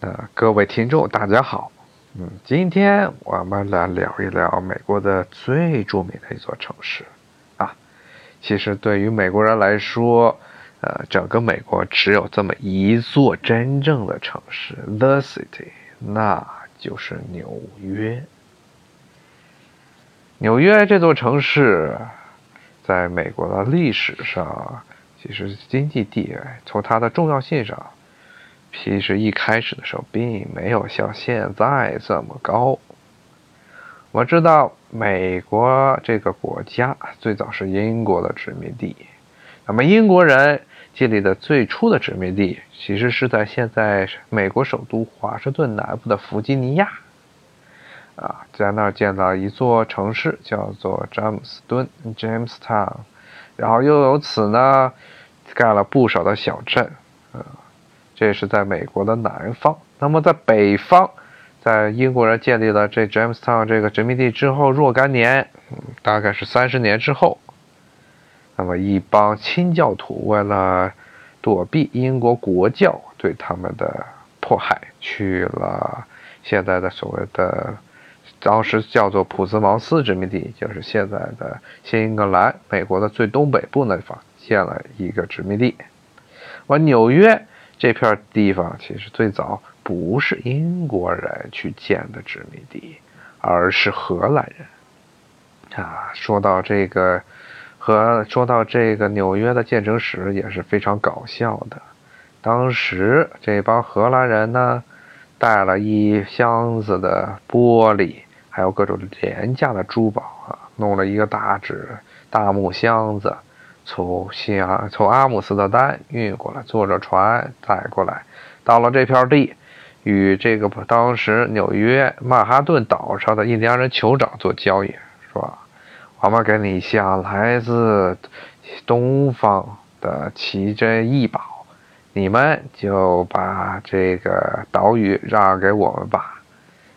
呃，各位听众，大家好。嗯，今天我们来聊一聊美国的最著名的一座城市啊。其实对于美国人来说，呃，整个美国只有这么一座真正的城市，The City，那就是纽约。纽约这座城市，在美国的历史上，其实经济地位从它的重要性上。其实一开始的时候，并没有像现在这么高。我知道美国这个国家最早是英国的殖民地，那么英国人建立的最初的殖民地，其实是在现在美国首都华盛顿南部的弗吉尼亚。啊，在那儿建了一座城市，叫做詹姆斯敦 （Jamestown），然后又由此呢，盖了不少的小镇，啊。这是在美国的南方。那么在北方，在英国人建立了这 Jamestown 这个殖民地之后，若干年，大概是三十年之后，那么一帮清教徒为了躲避英国国教对他们的迫害，去了现在的所谓的当时叫做普兹茅斯殖民地，就是现在的新英格兰，美国的最东北部那方建了一个殖民地。我纽约。这片地方其实最早不是英国人去建的殖民地，而是荷兰人。啊，说到这个和说到这个纽约的建成史也是非常搞笑的。当时这帮荷兰人呢，带了一箱子的玻璃，还有各种廉价的珠宝啊，弄了一个大纸大木箱子。从西阿从阿姆斯特丹运过来，坐着船载过来，到了这片地，与这个当时纽约曼哈顿岛上的印第安人酋长做交易，说：“我们给你下来自东方的奇珍异宝，你们就把这个岛屿让给我们吧。”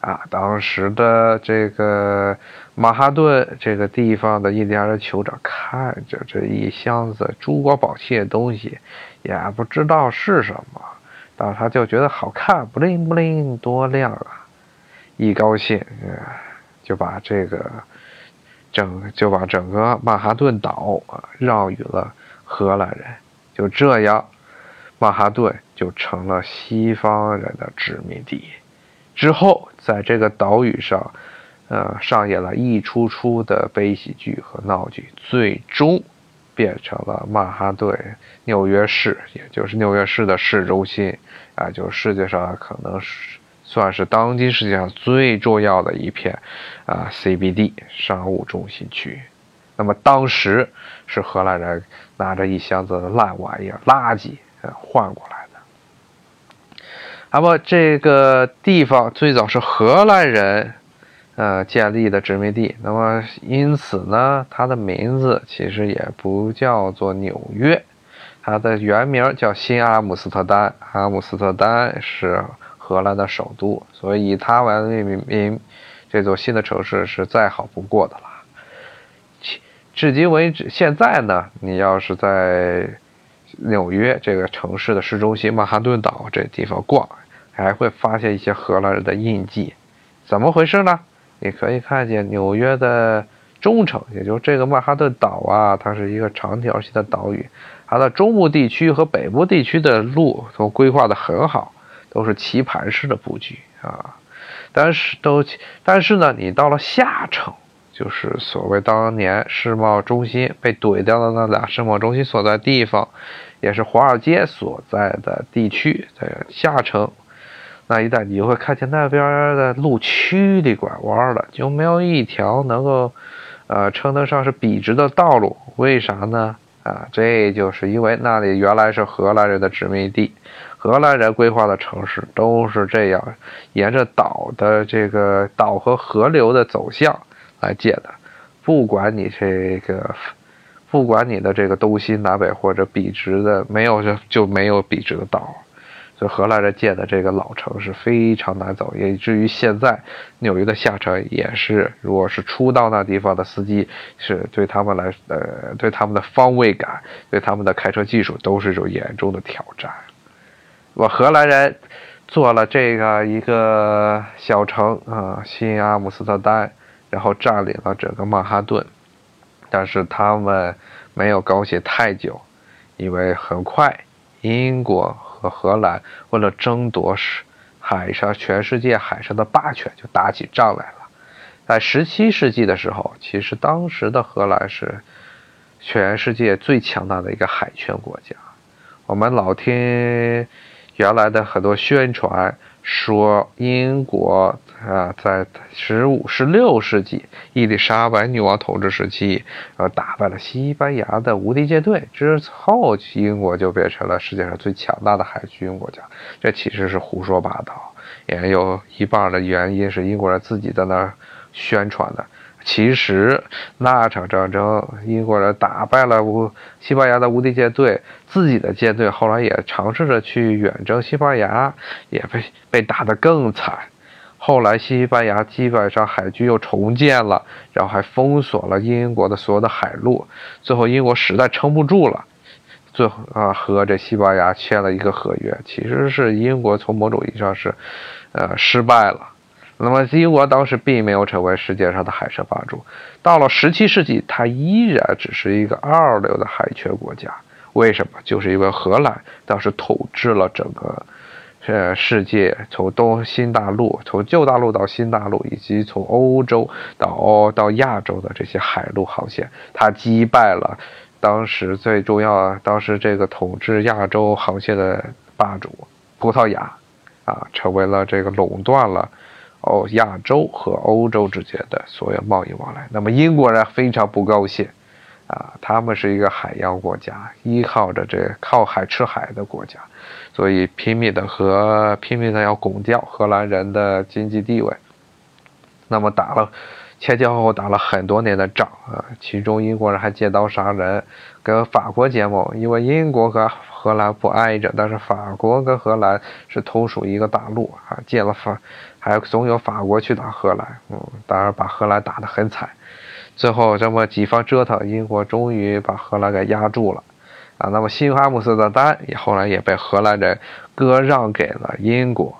啊，当时的这个曼哈顿这个地方的印第安人酋长看看着这一箱子珠光宝气的东西，也不知道是什么，但他就觉得好看，不灵不灵，多亮啊！一高兴，就把这个整就把整个曼哈顿岛啊让予了荷兰人，就这样，曼哈顿就成了西方人的殖民地。之后，在这个岛屿上，呃，上演了一出出的悲喜剧和闹剧，最终变成了曼哈顿纽约市，也就是纽约市的市中心，啊，就是世界上可能是算是当今世界上最重要的一片啊 CBD 商务中心区。那么当时是荷兰人拿着一箱子的烂玩意儿、垃圾，呃，换过来的。那么这个地方最早是荷兰人，呃建立的殖民地。那么因此呢，它的名字其实也不叫做纽约，它的原名叫新阿姆斯特丹。阿姆斯特丹是荷兰的首都，所以以它为命名，这座新的城市是再好不过的了。至今为止，现在呢，你要是在。纽约这个城市的市中心曼哈顿岛这地方逛，还会发现一些荷兰人的印记。怎么回事呢？你可以看见纽约的中城，也就是这个曼哈顿岛啊，它是一个长条形的岛屿。它的中部地区和北部地区的路都规划的很好，都是棋盘式的布局啊。但是都，但是呢，你到了下城。就是所谓当年世贸中心被怼掉的那俩世贸中心所在地方，也是华尔街所在的地区，在下城那一带，你就会看见那边的路曲里拐弯的，就没有一条能够，呃，称得上是笔直的道路。为啥呢？啊，这就是因为那里原来是荷兰人的殖民地，荷兰人规划的城市都是这样，沿着岛的这个岛和河流的走向。来建的，不管你这个，不管你的这个东西南北或者笔直的，没有就就没有笔直的道。所以荷兰人建的这个老城是非常难走，以至于现在纽约的下城也是，如果是初到那地方的司机，是对他们来，呃，对他们的方位感，对他们的开车技术都是一种严重的挑战。我荷兰人做了这个一个小城啊，新阿姆斯特丹，然后占领了整个曼哈顿。但是他们没有高兴太久，因为很快英国和荷兰为了争夺是海上全世界海上的霸权，就打起仗来了。在十七世纪的时候，其实当时的荷兰是全世界最强大的一个海权国家。我们老听原来的很多宣传。说英国啊，在十五、十六世纪伊丽莎白女王统治时期，呃，打败了西班牙的无敌舰队之后，英国就变成了世界上最强大的海军国家。这其实是胡说八道，也有一半的原因是英国人自己在那儿宣传的。其实那场战争，英国人打败了无西班牙的无敌舰队，自己的舰队后来也尝试着去远征西班牙，也被被打得更惨。后来西班牙基本上海军又重建了，然后还封锁了英国的所有的海路。最后英国实在撑不住了，最后啊和这西班牙签了一个合约。其实是英国从某种意义上是，呃失败了。那么，英国当时并没有成为世界上的海上霸主。到了十七世纪，它依然只是一个二流的海权国家。为什么？就是因为荷兰当时统治了整个呃世界，从东新大陆、从旧大陆到新大陆，以及从欧洲到欧到亚洲的这些海陆航线，它击败了当时最重要、当时这个统治亚洲航线的霸主葡萄牙，啊，成为了这个垄断了。哦，亚洲和欧洲之间的所有贸易往来，那么英国人非常不高兴，啊，他们是一个海洋国家，依靠着这靠海吃海的国家，所以拼命的和拼命的要拱掉荷兰人的经济地位。那么打了前前后后打了很多年的仗啊，其中英国人还借刀杀人，跟法国结盟，因为英国和荷兰不挨着，但是法国跟荷兰是同属一个大陆啊，借了法。还总有法国去打荷兰，嗯，当然把荷兰打得很惨。最后这么几番折腾，英国终于把荷兰给压住了，啊，那么新阿姆斯特丹也后来也被荷兰人割让给了英国。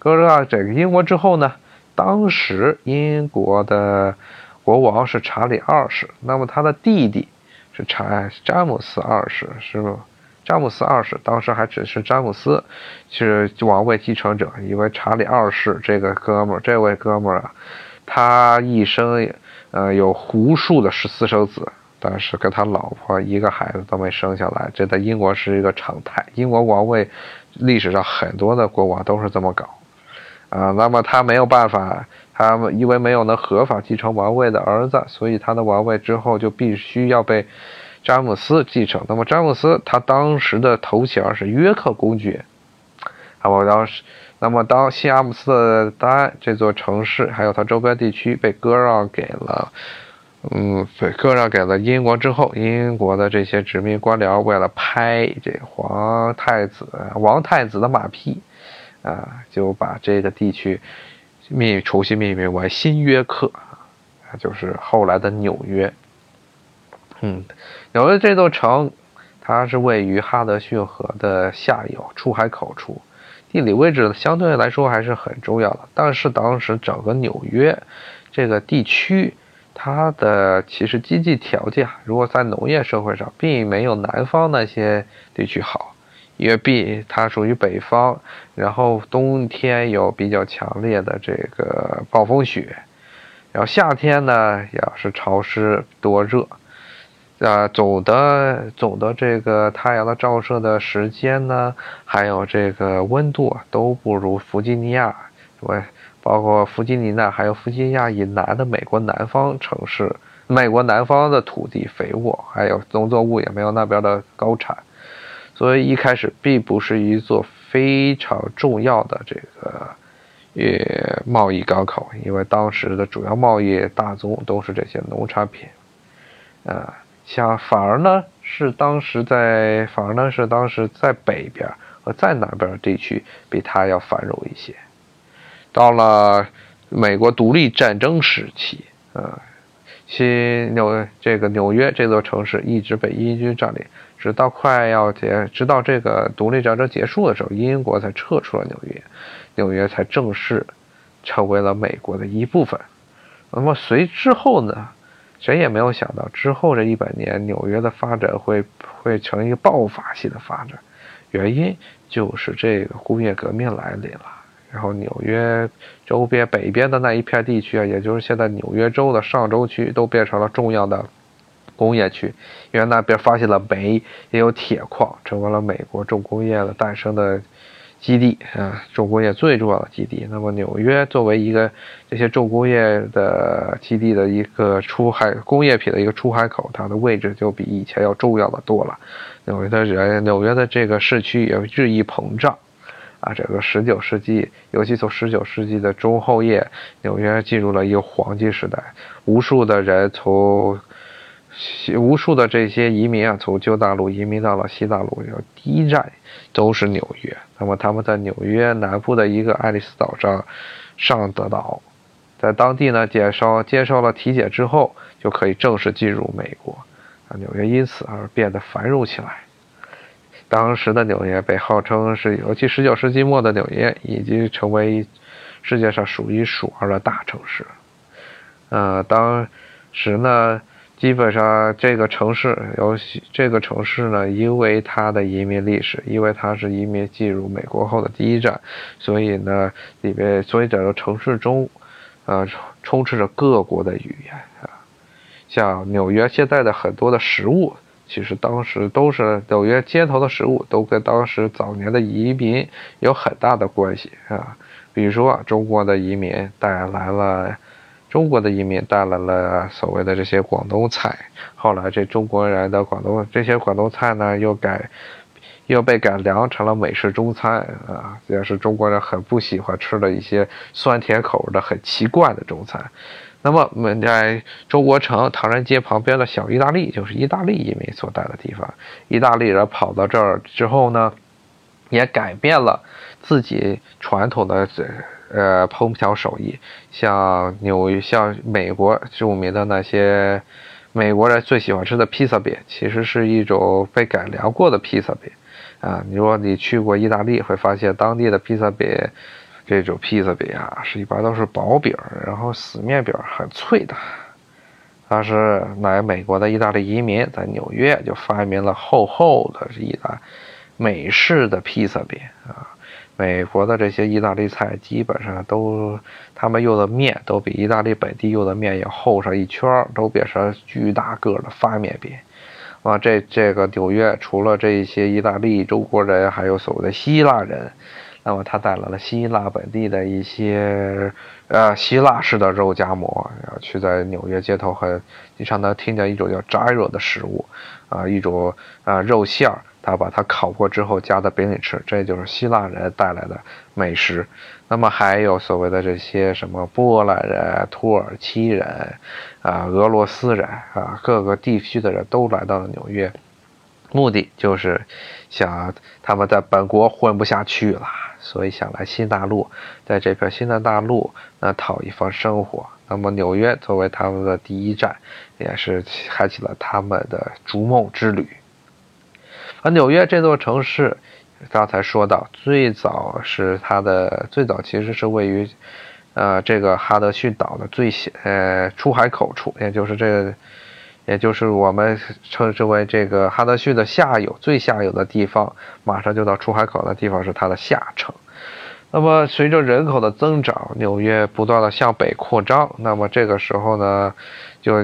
割让这个英国之后呢，当时英国的国王是查理二世，那么他的弟弟是查詹姆斯二世，是不？詹姆斯二世当时还只是詹姆斯，是王位继承者。因为查理二世这个哥们儿，这位哥们儿啊，他一生呃有无数的私生子，但是跟他老婆一个孩子都没生下来，这在英国是一个常态。英国王位历史上很多的国王都是这么搞啊。那么他没有办法，他因为没有能合法继承王位的儿子，所以他的王位之后就必须要被。詹姆斯继承。那么，詹姆斯他当时的头衔是约克公爵。那么当时，那么当新阿姆斯特丹这座城市还有它周边地区被割让给了，嗯，割让给了英国之后，英国的这些殖民官僚为了拍这皇太子、王太子的马屁，啊，就把这个地区命重新命名为新约克，啊，就是后来的纽约。嗯，纽约这座城，它是位于哈德逊河的下游出海口处，地理位置相对来说还是很重要的。但是当时整个纽约这个地区，它的其实经济条件，如果在农业社会上，并没有南方那些地区好，因为 B 它属于北方，然后冬天有比较强烈的这个暴风雪，然后夏天呢也是潮湿多热。啊，总的总的这个太阳的照射的时间呢，还有这个温度，都不如弗吉尼亚，对，包括弗吉尼亚还有弗吉尼亚以南的美国南方城市，美国南方的土地肥沃，还有农作物也没有那边的高产，所以一开始并不是一座非常重要的这个呃贸易港口，因为当时的主要贸易大宗都是这些农产品，啊。像反而呢是当时在反而呢是当时在北边和在南边地区比它要繁荣一些。到了美国独立战争时期，啊，新纽这个纽约这座城市一直被英军占领，直到快要结，直到这个独立战争结束的时候，英国才撤出了纽约，纽约才正式成为了美国的一部分。那么随之后呢？谁也没有想到，之后这一百年，纽约的发展会会成一个爆发性的发展，原因就是这个工业革命来临了。然后纽约周边北边的那一片地区啊，也就是现在纽约州的上州区，都变成了重要的工业区，因为那边发现了煤，也有铁矿，成为了美国重工业的诞生的。基地啊，重工业最重要的基地。那么纽约作为一个这些重工业的基地的一个出海工业品的一个出海口，它的位置就比以前要重要的多了。纽约的人，纽约的这个市区也日益膨胀啊。整个十九世纪，尤其从十九世纪的中后叶，纽约进入了一个黄金时代，无数的人从。无数的这些移民啊，从旧大陆移民到了西大陆，有第一站都是纽约。那么他们在纽约南部的一个爱丽丝岛上上得岛，在当地呢，接受接受了体检之后，就可以正式进入美国。啊，纽约因此而变得繁荣起来。当时的纽约被号称是，尤其十九世纪末的纽约，已经成为世界上数一数二的大城市。呃，当时呢。基本上这个城市，尤其这个城市呢，因为它的移民历史，因为它是移民进入美国后的第一站，所以呢，里边所以整个城市中，呃，充斥着各国的语言啊。像纽约现在的很多的食物，其实当时都是纽约街头的食物，都跟当时早年的移民有很大的关系啊。比如说，中国的移民带来了。中国的移民带来了所谓的这些广东菜，后来这中国人的广东这些广东菜呢，又改，又被改良成了美式中餐啊，也是中国人很不喜欢吃的一些酸甜口的很奇怪的中餐。那么我们在中国城唐人街旁边的小意大利，就是意大利移民所在的地方。意大利人跑到这儿之后呢，也改变了自己传统的这。呃，烹调手艺，像纽像美国著名的那些美国人最喜欢吃的披萨饼，其实是一种被改良过的披萨饼。啊，你说你去过意大利，会发现当地的披萨饼，这种披萨饼啊，是一般都是薄饼，然后死面饼很脆的。但是来美国的意大利移民在纽约就发明了厚厚的意大美式的披萨饼啊。美国的这些意大利菜基本上都，他们用的面都比意大利本地用的面要厚上一圈，都变成巨大个的发面饼。啊，这这个纽约除了这些意大利中国人，还有所谓的希腊人，那么他带来了希腊本地的一些呃希腊式的肉夹馍，然后去在纽约街头很经常能听见一种叫 gyro 的食物，啊，一种啊肉馅儿。他把它烤过之后夹在饼里吃，这就是希腊人带来的美食。那么还有所谓的这些什么波兰人、土耳其人，啊，俄罗斯人啊，各个地区的人都来到了纽约，目的就是想他们在本国混不下去了，所以想来新大陆，在这片新的大陆那讨一番生活。那么纽约作为他们的第一站，也是开启了他们的逐梦之旅。而纽约这座城市，刚才说到，最早是它的最早其实是位于，呃，这个哈德逊岛的最呃出海口处，也就是这个，也就是我们称之为这个哈德逊的下游最下游的地方，马上就到出海口的地方是它的下城。那么随着人口的增长，纽约不断的向北扩张，那么这个时候呢？就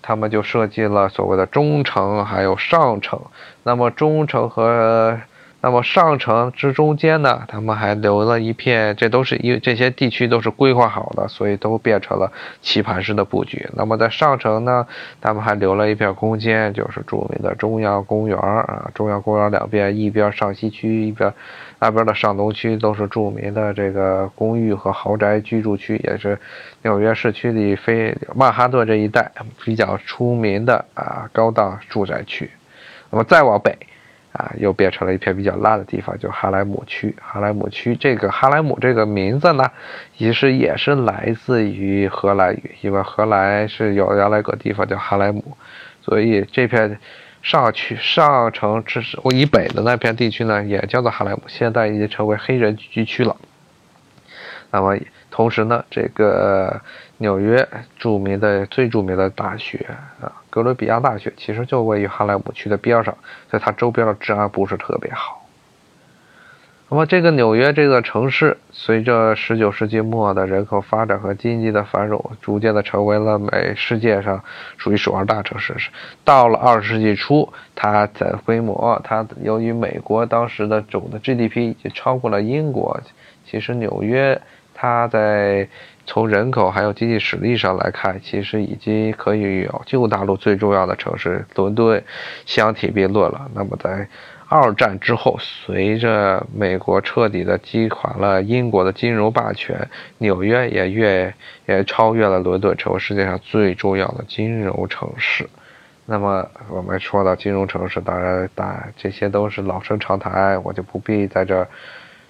他们就设计了所谓的中城，还有上城。那么中城和那么上城之中间呢，他们还留了一片，这都是因为这些地区都是规划好的，所以都变成了棋盘式的布局。那么在上城呢，他们还留了一片空间，就是著名的中央公园啊。中央公园两边，一边上西区，一边。那边的上东区都是著名的这个公寓和豪宅居住区，也是纽约市区里非曼哈顿这一带比较出名的啊高档住宅区。那么再往北，啊，又变成了一片比较烂的地方，就哈莱姆区。哈莱姆区这个哈莱姆这个名字呢，其实也是来自于荷兰语，因为荷兰是有原来个地方叫哈莱姆，所以这片上区上城之以北的那片地区呢，也叫做哈莱姆，现在已经成为黑人聚居区了。那么同时呢，这个纽约著名的最著名的大学啊，哥伦比亚大学，其实就位于哈莱姆区的边上，所以它周边的治安不是特别好。那么这个纽约这个城市，随着十九世纪末的人口发展和经济的繁荣，逐渐的成为了美世界上属于首二大城市。到了二十世纪初，它的规模，它由于美国当时的总的 GDP 已经超过了英国，其实纽约。它在从人口还有经济实力上来看，其实已经可以与旧大陆最重要的城市伦敦相提并论了。那么在二战之后，随着美国彻底的击垮了英国的金融霸权，纽约也越也超越了伦敦，成为世界上最重要的金融城市。那么我们说到金融城市，当然，当然这些都是老生常谈，我就不必在这儿。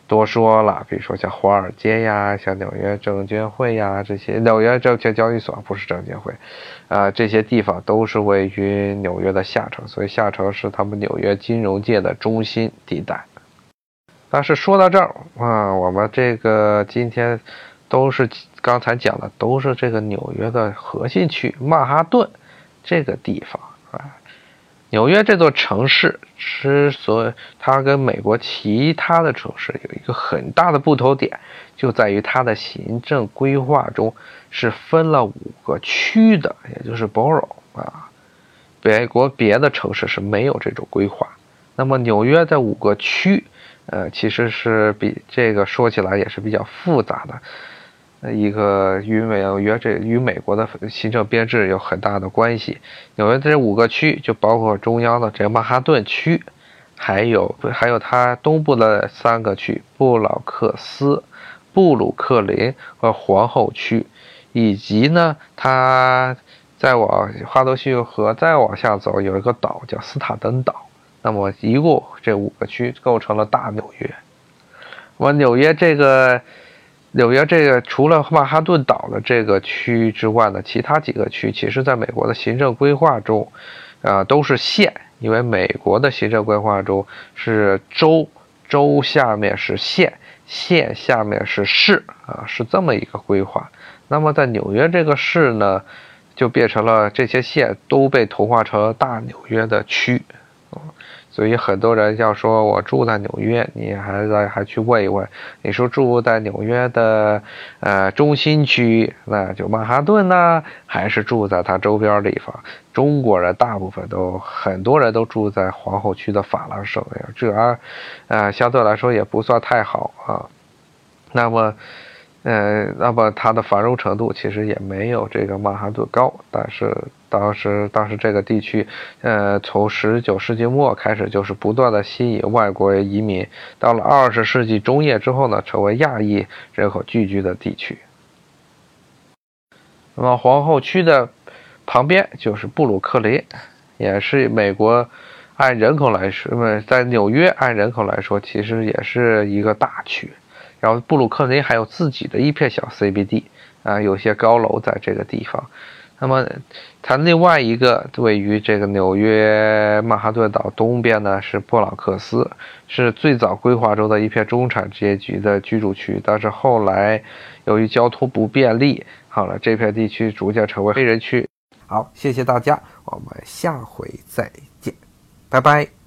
多说了，比如说像华尔街呀，像纽约证监会呀，这些纽约证券交易所不是证监会，啊，这些地方都是位于纽约的下城，所以下城是他们纽约金融界的中心地带。但是说到这儿啊，我们这个今天都是刚才讲的，都是这个纽约的核心区曼哈顿这个地方。纽约这座城市之所以它跟美国其他的城市有一个很大的不同点，就在于它的行政规划中是分了五个区的，也就是 borough 啊。美国别的城市是没有这种规划。那么纽约的五个区，呃，其实是比这个说起来也是比较复杂的。一个与美约这与美国的行政编制有很大的关系。纽约这五个区就包括中央的这个曼哈顿区，还有还有它东部的三个区：布朗克斯、布鲁克林和皇后区，以及呢，它再往哈德逊河再往下走有一个岛叫斯塔登岛。那么一共这五个区构成了大纽约。我纽约这个。纽约这个除了曼哈顿岛的这个区之外呢，其他几个区其实在美国的行政规划中，啊都是县，因为美国的行政规划中是州，州下面是县，县下面是市，啊是这么一个规划。那么在纽约这个市呢，就变成了这些县都被同化成大纽约的区。啊所以很多人要说，我住在纽约，你还在还去问一问，你说住在纽约的呃中心区，那就曼哈顿呢，还是住在它周边地方？中国人大部分都很多人都住在皇后区的法拉盛，这啊，相对来说也不算太好啊。那么。嗯，那么它的繁荣程度其实也没有这个曼哈顿高，但是当时当时这个地区，呃，从十九世纪末开始就是不断的吸引外国移民，到了二十世纪中叶之后呢，成为亚裔人口聚居的地区。那么皇后区的旁边就是布鲁克林，也是美国按人口来说，那么在纽约按人口来说，其实也是一个大区。然后布鲁克林还有自己的一片小 CBD 啊，有些高楼在这个地方。那么它另外一个位于这个纽约曼哈顿岛东边呢，是布朗克斯，是最早规划中的一片中产阶级的居住区。但是后来由于交通不便利，好了，这片地区逐渐成为黑人区。好，谢谢大家，我们下回再见，拜拜。